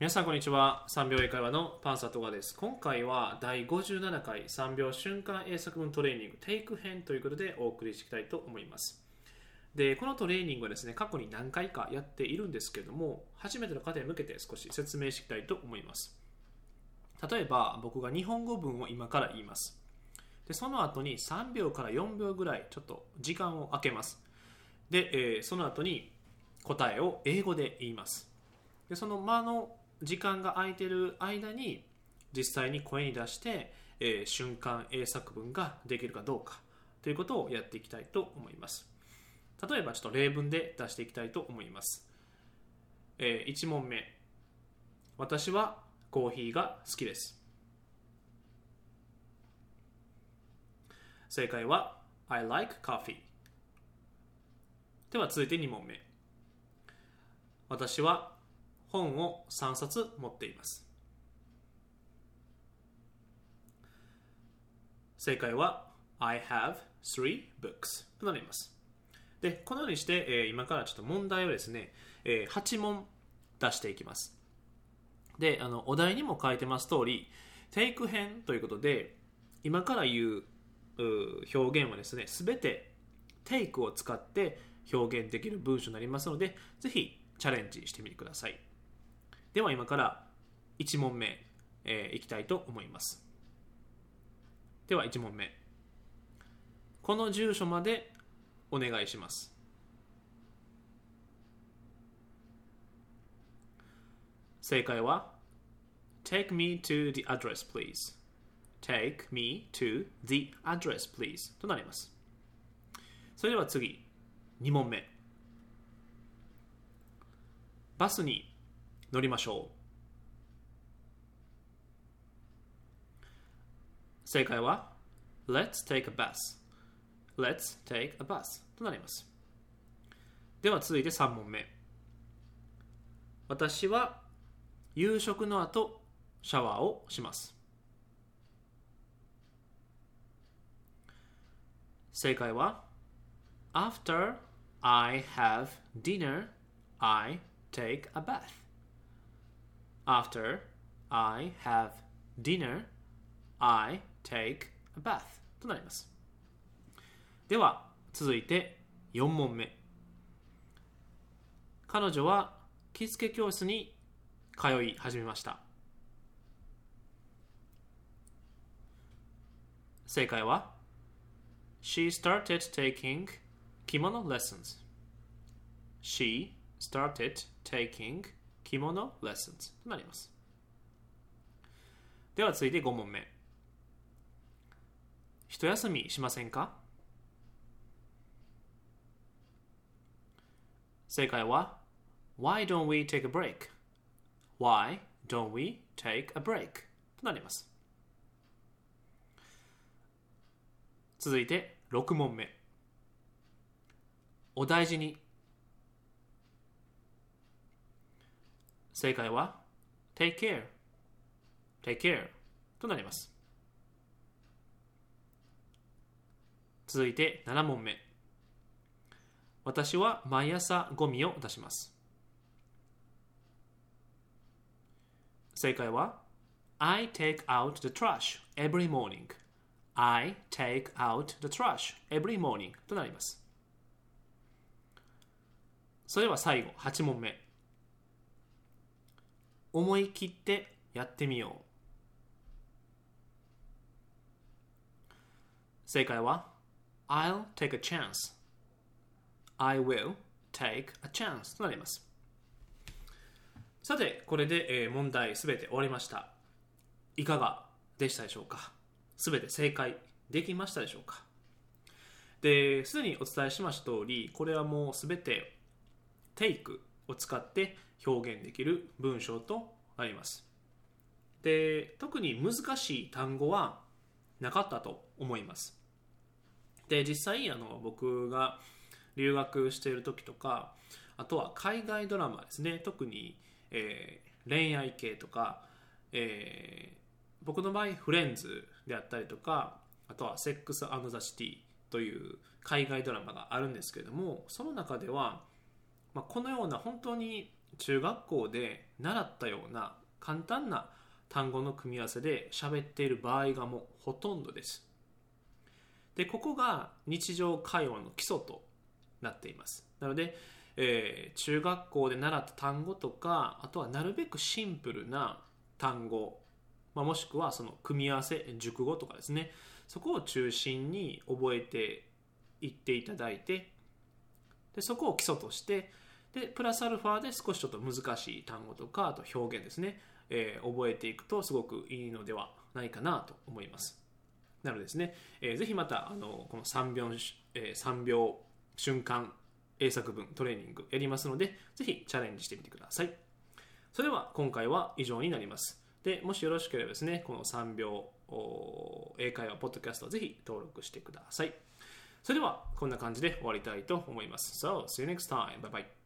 皆さんこんにちは。3秒英会話のパンサトガです。今回は第57回3秒瞬間英作文トレーニングテイク編ということでお送りしていきたいと思います。でこのトレーニングはですね過去に何回かやっているんですけども初めての方に向けて少し説明していきたいと思います。例えば僕が日本語文を今から言います。でその後に3秒から4秒ぐらいちょっと時間を空けます。で、えー、その後に答えを英語で言います。でその間の時間が空いてる間に実際に声に出して、えー、瞬間英作文ができるかどうかということをやっていきたいと思います。例えばちょっと例文で出していきたいと思います、えー、1問目。私はコーヒーが好きです。正解は I like coffee では続いて2問目。私は本を3冊持っています。正解は I have three books となります。でこのようにして、え、今からちょっと問題をですね、え、8問出していきます。であのお題にも書いてます通りテイク編ということで今から言う表現はですね全てテイクを使って表現できる文章になりますのでぜひチャレンジしてみてください。では今から1問目、えー、いきたいと思います。では1問目。この住所までお願いします。正解は Take me to the address please. Take me to the address please. となります。それでは次2問目。バスに乗りましょう正解は Let's take a bus Let's take a bus となりますでは続いて3問目私は夕食の後シャワーをします正解は After I have dinner I take a bath After I have dinner, I take a bath となります。では、続いて4問目。彼女は着付け教室に通い始めました。正解は She started taking kimono lessons. She started taking kimono lessons となりますでは続いて5問目一休みしませんか正解は Why don't we take a break? Why don't we take a break? となります続いて6問目お大事に正解は take care take care となります続いて7問目私は毎朝ゴミを出します正解は I take out the trash every morning I take out the trash every morning となりますそれでは最後8問目思い切ってやってみよう。正解は I'll take a chance. I will take a chance となります。さてこれで、問題すべて終わりました。いかがでしたでしょうか？すべて正解できましたでしょうか？ですでにお伝えしました通りこれはもうすべてテイクを使って表現できる文章となります。で特に難しい単語はなかったと思います。で実際あの僕が留学している時とかあとは海外ドラマですね。特に、えー、恋愛系とか、えー、僕の場合フレンズであったりとかあとはセックス・アンド・ザ・シティという海外ドラマがあるんですけれどもその中では、まあ、このような本当に中学校で習ったような簡単な単語の組み合わせで喋っている場合がもうほとんどです。でここが日常会話の基礎となっています。なので、えー、中学校で習った単語とかあとはなるべくシンプルな単語、まあ、もしくはその組み合わせ熟語とかですね。そこを中心に覚えていっていただいてでそこを基礎としてでプラスアルファで少しちょっと難しい単語とかあと表現ですね、えー、覚えていくとすごくいいのではないかなと思います。なのでですね、えー、ぜひまたあのこの3秒,、えー、3秒瞬間英作文トレーニングやりますのでぜひチャレンジしてみてください。それでは今回は以上になります。でもしよろしければですねこの3秒英会話ポッドキャストをぜひ登録してください。それではこんな感じで終わりたいと思います So, see you next time. Bye bye.